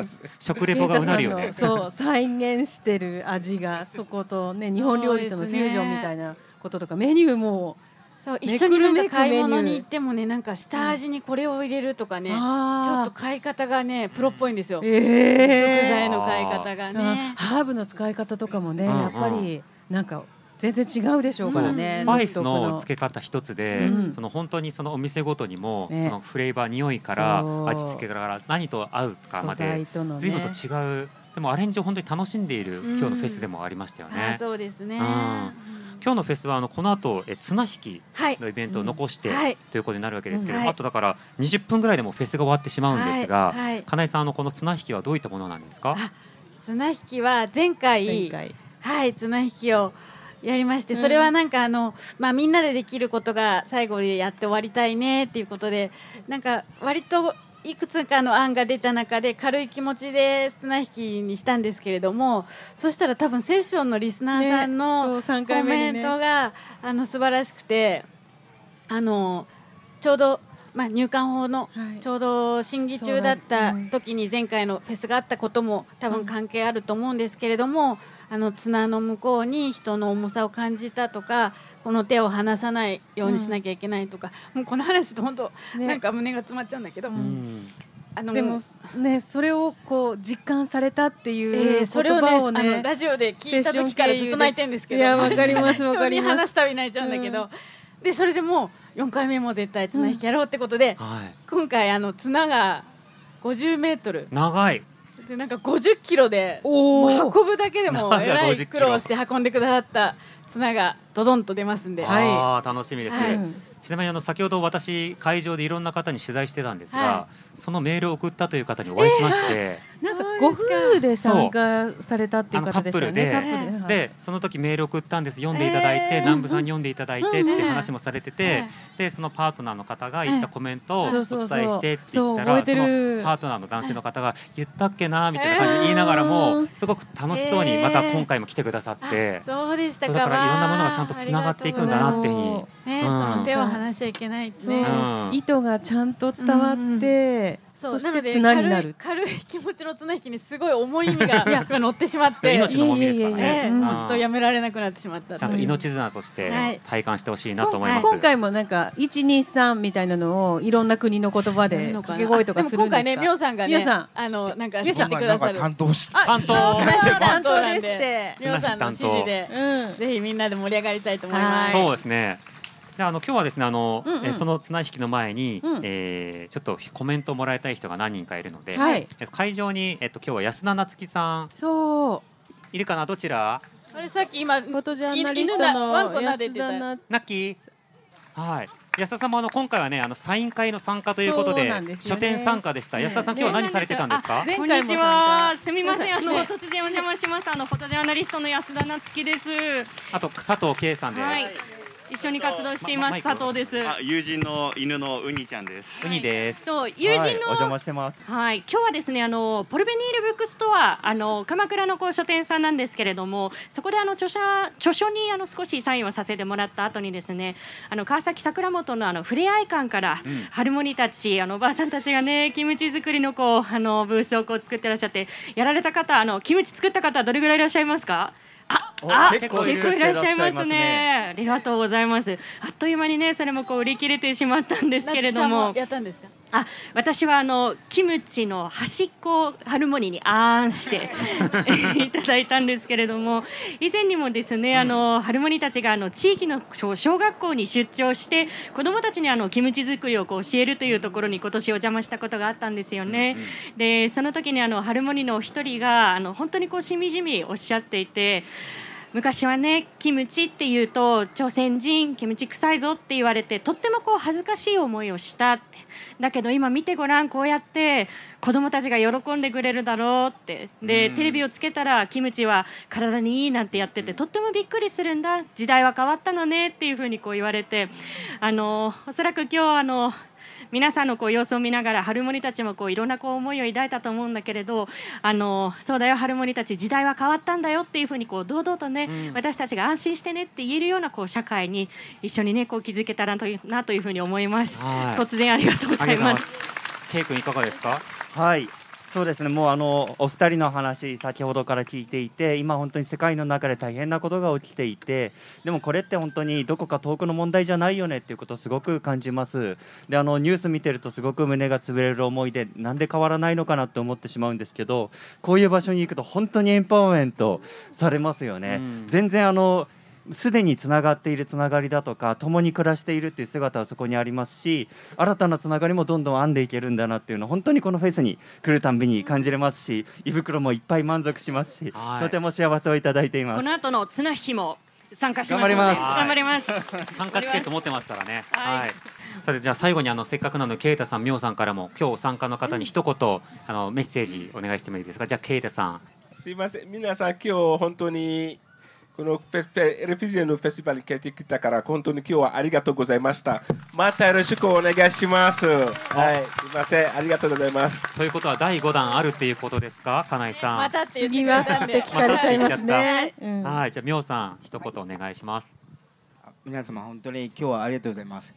食レポがうなるよね。そう再現してる味がそことね日本料理とのフュージョンみたいなこととかメニューも。そう一緒になんか買い物に行ってもねなんか下味にこれを入れるとかね、ちょっと買い方がねプロっぽいんですよ、えー、食材の買い方がね。ハーブの使い方とかもねやっぱりなんか全然違うでしょうからね。スパイスの付け方一つで、うん、その本当にそのお店ごとにも、ね、そのフレーバー匂いから味付けから何と合うかまで、随分と違う。でもアレンジを本当に楽しんでいる今日のフェスでもありましたよね。うん、そうですね。うん、今日のフェスはあのこの後え綱引きのイベントを残して、はい、ということになるわけですけど、はい、あとだから20分ぐらいでもフェスが終わってしまうんですが、はい、金井さんあのこの綱引きはどういったものなんですか？綱引きは前回前回。はい綱引きをやりましてそれはなんかあの、まあ、みんなでできることが最後でやって終わりたいねっていうことでなんか割といくつかの案が出た中で軽い気持ちで綱引きにしたんですけれどもそしたら多分セッションのリスナーさんのコメントが、ね、あの素晴らしくてあのちょうどまあ、入管法のちょうど審議中だった時に前回のフェスがあったことも多分関係あると思うんですけれども、あの綱の向こうに人の重さを感じたとかこの手を離さないようにしなきゃいけないとか、うん、もうこの話と本当、ね、なんか胸が詰まっちゃうんだけども。あのでもねそれをこう実感されたっていう言葉をね,、えー、ねラジオで聞いた時からずっと泣いてるんですけどいやわかりますわかります。話すたび泣いちゃうんだけど、うん、でそれでもう4回目も絶対綱引きやろうってことで、うん。はい、今回あの綱が50メートル。長いでなんか50キロで運ぶだけでもえらい苦労して運んでくださった綱がどどんと出ますんで、はい、楽しみです、はい、ちなみにあの先ほど私会場でいろんな方に取材してたんですが、はい、そのメールを送ったという方にお会いしまして、えー、なんかご夫婦で参加されたっていう方でしたね。で。でその時メール送ったんです。読んでいただいて、えー、南部さんに読んでいただいてっていう話もされてて、でそのパートナーの方が言ったコメントをお伝えしてって言ったらそのパートナーの男性の方が言ったっけなみたいな感じで言いながらもすごく楽しそうにまた今回も来てくださって、そうでしたか。だからいろんなものがちゃんとつながっていくんだなっていう。その手を離しちゃいけないね、意図がちゃんと伝わって、そして綱になる。軽い気持ちの綱引きにすごい重い意味 が乗ってしまって。命の重みですからね。もうちょっとやめられなくなってしまったちゃんと命綱として体感してほしいなと思います。今回もなんか一二三みたいなのをいろんな国の言葉で掛け声とかするんですか？今回ねみょうさんがねあのなんか仕切ってくださる。担当し担当。担当で。すって。みょうさんの指示でぜひみんなで盛り上がりたいと思います。そうですねじゃあの今日はですねあの、うんうん、えその綱引きの前に、うん、えー、ちょっとコメントをもらいたい人が何人かいるので、はい、会場にえっと今日は安田夏樹さん。そう。いるかな？どちら？あれさっき今フォトジャーナリストの安田ナッキーはい。安田さんもあの今回はねあのサイン会の参加ということで、ね、書店参加でした、安田さん、今日は何されてたんですか？こんにちは。すみません。あの、突然お邪魔しますあのフォトジャーナリストの安田夏樹です。あと佐藤圭さんで。す、はい一緒に活動しています佐藤です。友人の犬のウニちゃんです。ウニです。そう友人の、お邪魔してます。はい今日はですねあのポルベニールブックストアあの鎌倉のこう書店さんなんですけれどもそこであの著者著書にあの少しサインをさせてもらった後にですねあの川崎桜本のあのふれあい館から、うん、ハルモニたちあのおばあさんたちがねキムチ作りのこうあのブースをこう作ってらっしゃってやられた方あのキムチ作った方どれぐらいいらっしゃいますか？あ、結構いらっしゃいますね。ありがとうございます。あっという間にね、それもこう売り切れてしまったんですけれども。やったんですか？あ、私はあのキムチの端っこハルモニーにあんして いただいたんですけれども、以前にもですね、あのハルモニーたちがあの地域の小小学校に出張して子どもたちにあのキムチ作りをこう教えるというところに今年お邪魔したことがあったんですよね。で、その時にあのハルモニーのお一人があの本当にこうしみじみおっしゃっていて。昔はねキムチっていうと朝鮮人キムチ臭いぞって言われてとってもこう恥ずかしい思いをした。ってだけど今見てごらんこうやって子供たちが喜んでくれるだろうって。でテレビをつけたらキムチは体にいいなんてやっててとってもびっくりするんだ。時代は変わったのねっていうふうにこう言われて。あのおそらく今日あの皆さんのこう様子を見ながらハルモニたちもこういろんなこう思いを抱いたと思うんだけれどあのそうだよハルモニたち時代は変わったんだよっていうふうにこう堂々とね、うん、私たちが安心してねって言えるようなこう社会に一緒にねこう築けたらというなというふうに思います。突然ありがとうございます。ケイ君いかがですか？はいそうですね。もうあのお二人の話先ほどから聞いていて今本当に世界の中で大変なことが起きていてでもこれって本当にどこか遠くの問題じゃないよねっていうことをすごく感じます。であのニュース見てるとすごく胸が潰れる思いでなんで変わらないのかなって思ってしまうんですけどこういう場所に行くと本当にエンパワーメントされますよね、うん、全然あのすでにつながっているつながりだとか共に暮らしているっていう姿はそこにありますし新たなつながりもどんどん編んでいけるんだなっていうのは本当にこのフェスに来るたんびに感じれますし胃袋もいっぱい満足しますし、はい、とても幸せをいただいています。この後の綱引きも参加します頑張ります。頑張ります。参加チケット持ってますからね。はい、さてじゃあ最後にあのせっかくなので啓太さん、みょうさんからも今日参加の方に一言、うん、あのメッセージお願いしてもいいですか？じゃあ啓太さん。すいません。皆さん今日本当にこのレフィジェのフェスティバルに来てきたから本当に今日はありがとうございました。またよろしくお願いします。はい、すみません、ありがとうございます。ということは第5弾あるっていうことですか、金井さん。またって次はって聞かれちゃいますね。はい、じゃあみょうさん一言お願いします。皆様本当に今日はありがとうございます。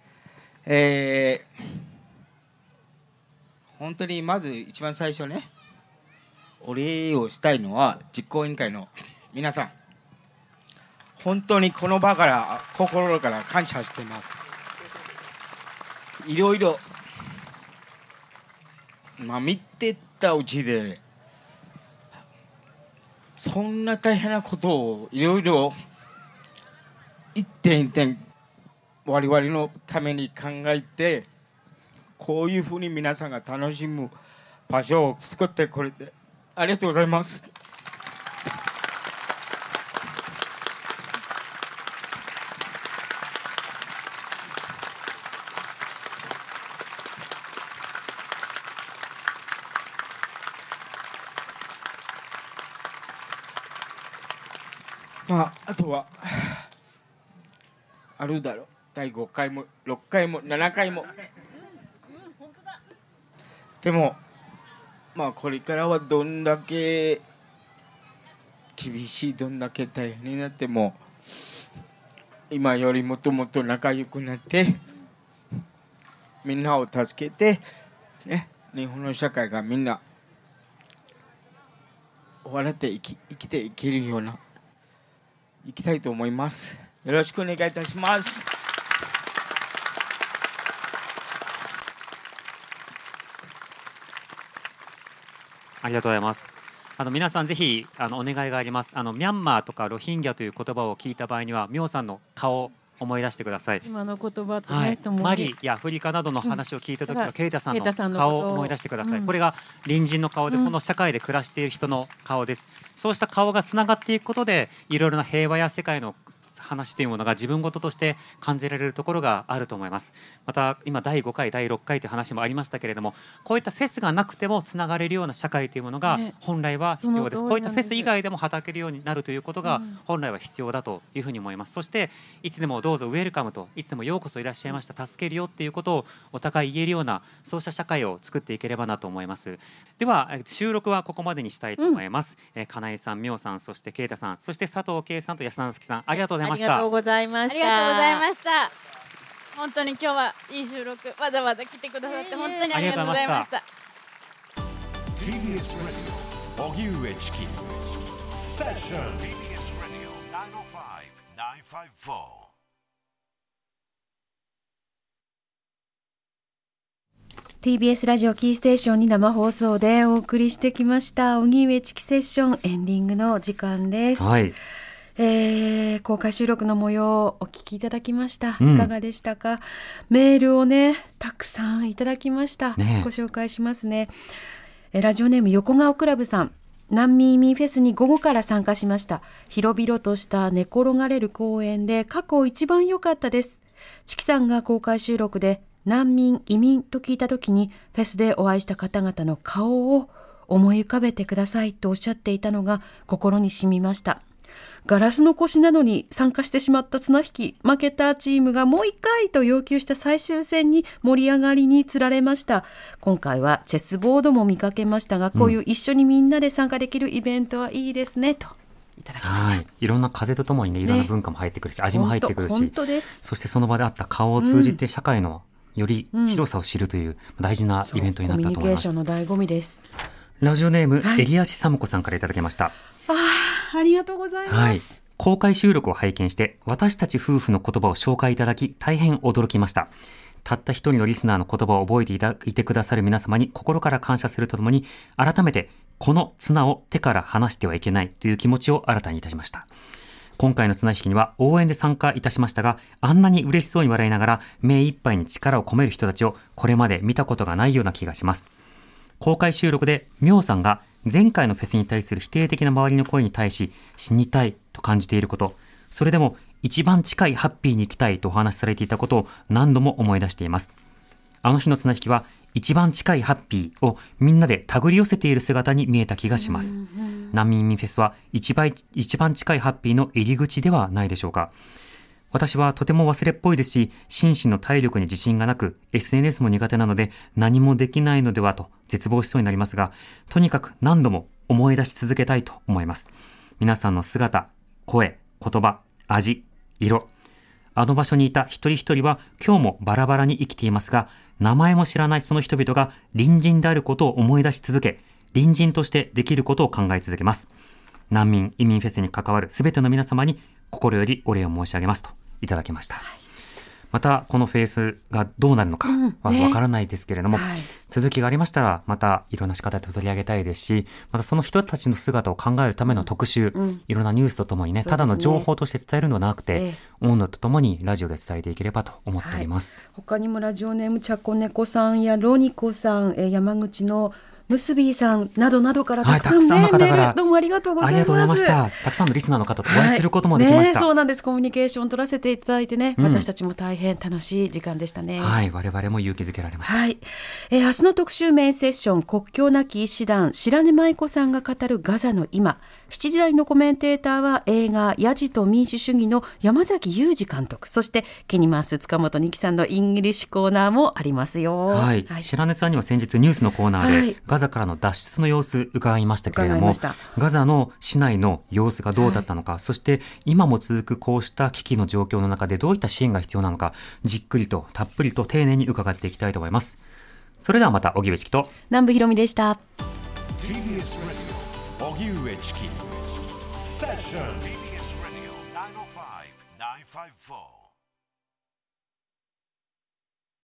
えー、本当にまず一番最初ね、お礼をしたいのは実行委員会の皆さん。本当にこの場から心から感謝してますいろいろまあ見てたうちでそんな大変なことをいろいろ一点一点我々のために考えてこういうふうに皆さんが楽しむ場所を作ってくれてありがとうございます。まあ、あとはあるだろ。第5回も6回も7回も。でもまあこれからはどんだけ厳しいどんだけ大変になっても今よりもともと仲良くなってみんなを助けて、ね、日本の社会がみんな笑って生き生きていけるような行きたいと思います。よろしくお願いいたします。ありがとうございます。あの皆さんぜひあのお願いがあります。あのミャンマーとかロヒンギャという言葉を聞いた場合にはミョウさんの顔思い出してください。今の言葉とね、はい、ともマリやアフリカなどの話を聞いた時は、うん、ケイタさんの顔を思い出してください、うん、これが隣人の顔で、この社会で暮らしている人の顔です。そうした顔がつながっていくことでいろいろな平和や世界の話というものが自分事として感じられるところがあると思います。また今第5回第6回という話もありましたけれどもこういったフェスがなくてもつながれるような社会というものが本来は必要です、ね、こういったフェス以外でも働けるようになるということが本来は必要だというふうに思います、そしていつでもどうぞウェルカムといつでもようこそいらっしゃいました助けるよっていうことをお互い言えるようなそうした社会を作っていければなと思います。では収録はここまでにしたいと思います、うん、え金井さん、みょうさんそして啓太さんそして佐藤圭さんと安田月さんありがとうございましたありがとうございました。ありがとうございました。本当に今日はいい収録わざわざ来てくださって本当にありがとうございました。TBS Radio 荻上チキ。セッション TBS Radio 905-954 TBS ラジオキーステーションに生放送でお送りしてきました。荻上チキセッションエンディングの時間です。はい。えー、公開収録の模様をお聞きいただきました。いかがでしたか、うん、メールをね、たくさんいただきました。ね、ご紹介しますね。えラジオネーム横顔クラブさん。難民移民フェスに午後から参加しました。広々とした寝転がれる公園で過去一番良かったです。チキさんが公開収録で難民、移民と聞いた時にフェスでお会いした方々の顔を思い浮かべてくださいとおっしゃっていたのが心に染みました。ガラスの腰なのに参加してしまった綱引き、負けたチームがもう一回と要求した最終戦に盛り上がりにつられました。今回はチェスボードも見かけましたが、こういう一緒にみんなで参加できるイベントはいいですね、と。いただきました、はい、いろんな風とともにねいろんな文化も入ってくるし、ね、味も入ってくるしそしてその場であった顔を通じて社会のより広さを知るという大事なイベントになったと思います。コミュニケーションの醍醐味です。ラジオネーム、はい、エリアシサムコさんからいただきました。ああ、りがとうございます。はい公開収録を拝見して、私たち夫婦の言葉を紹介いただき、大変驚きました。たった一人のリスナーの言葉を覚えていたいてくださる皆様に心から感謝するとともに、改めて、この綱を手から離してはいけないという気持ちを新たにいたしました。今回の綱引きには応援で参加いたしましたが、あんなに嬉しそうに笑いながら、目いっぱいに力を込める人たちをこれまで見たことがないような気がします。公開収録で、みょうさんが前回のフェスに対する否定的な周りの声に対し、死にたいと感じていること、それでも一番近いハッピーに行きたいとお話しされていたことを何度も思い出しています。あの日の綱引きは一番近いハッピーをみんなで手繰り寄せている姿に見えた気がします。難民民フェスは一番一番近いハッピーの入り口ではないでしょうか。私はとても忘れっぽいですし、心身の体力に自信がなく、SNS も苦手なので何もできないのではと絶望しそうになりますが、とにかく何度も思い出し続けたいと思います。皆さんの姿、声、言葉、味、色、あの場所にいた一人一人は今日もバラバラに生きていますが、名前も知らないその人々が隣人であることを思い出し続け、隣人としてできることを考え続けます。難民、移民フェスに関わるすべての皆様に心よりお礼を申し上げますといただきました。またこのフェースがどうなるのかはわからないですけれども、うんねはい、続きがありましたらまたいろんな仕方で取り上げたいですしまたその人たちの姿を考えるための特集、うん、いろんなニュースとともにね、ね、ただの情報として伝えるのではなくて、ええ、温度とともにラジオで伝えていければと思っております、はい、他にもラジオネームちゃこねこさんやロニコさん、え山口のムスビーさんなどなどからたくさん、ね、はい、メールどうもありがとうございます。たくさんのリスナーの方とお会いすることもできました、はいね、そうなんです。コミュニケーション取らせていただいてね、うん、私たちも大変楽しい時間でしたね。はい我々も勇気づけられました。はい、えー、明日の特集メインセッション国境なき医師団白根舞子さんが語るガザの今。7時台のコメンテーターは映画ヤジと民主主義の山崎裕侍監督。そして気に回す塚本ニキさんのイングリッシュコーナーもありますよ。はい、はい、白根さんには先日ニュースのコーナーで、はい、ガザからの脱出の様子伺いましたけれどもガザの市内の様子がどうだったのか、はい、そして今も続くこうした危機の状況の中でどういった支援が必要なのかじっくりとたっぷりと丁寧に伺っていきたいと思います。それではまた荻上チキと。南部ひろみでした。TBS 荻上チキセッション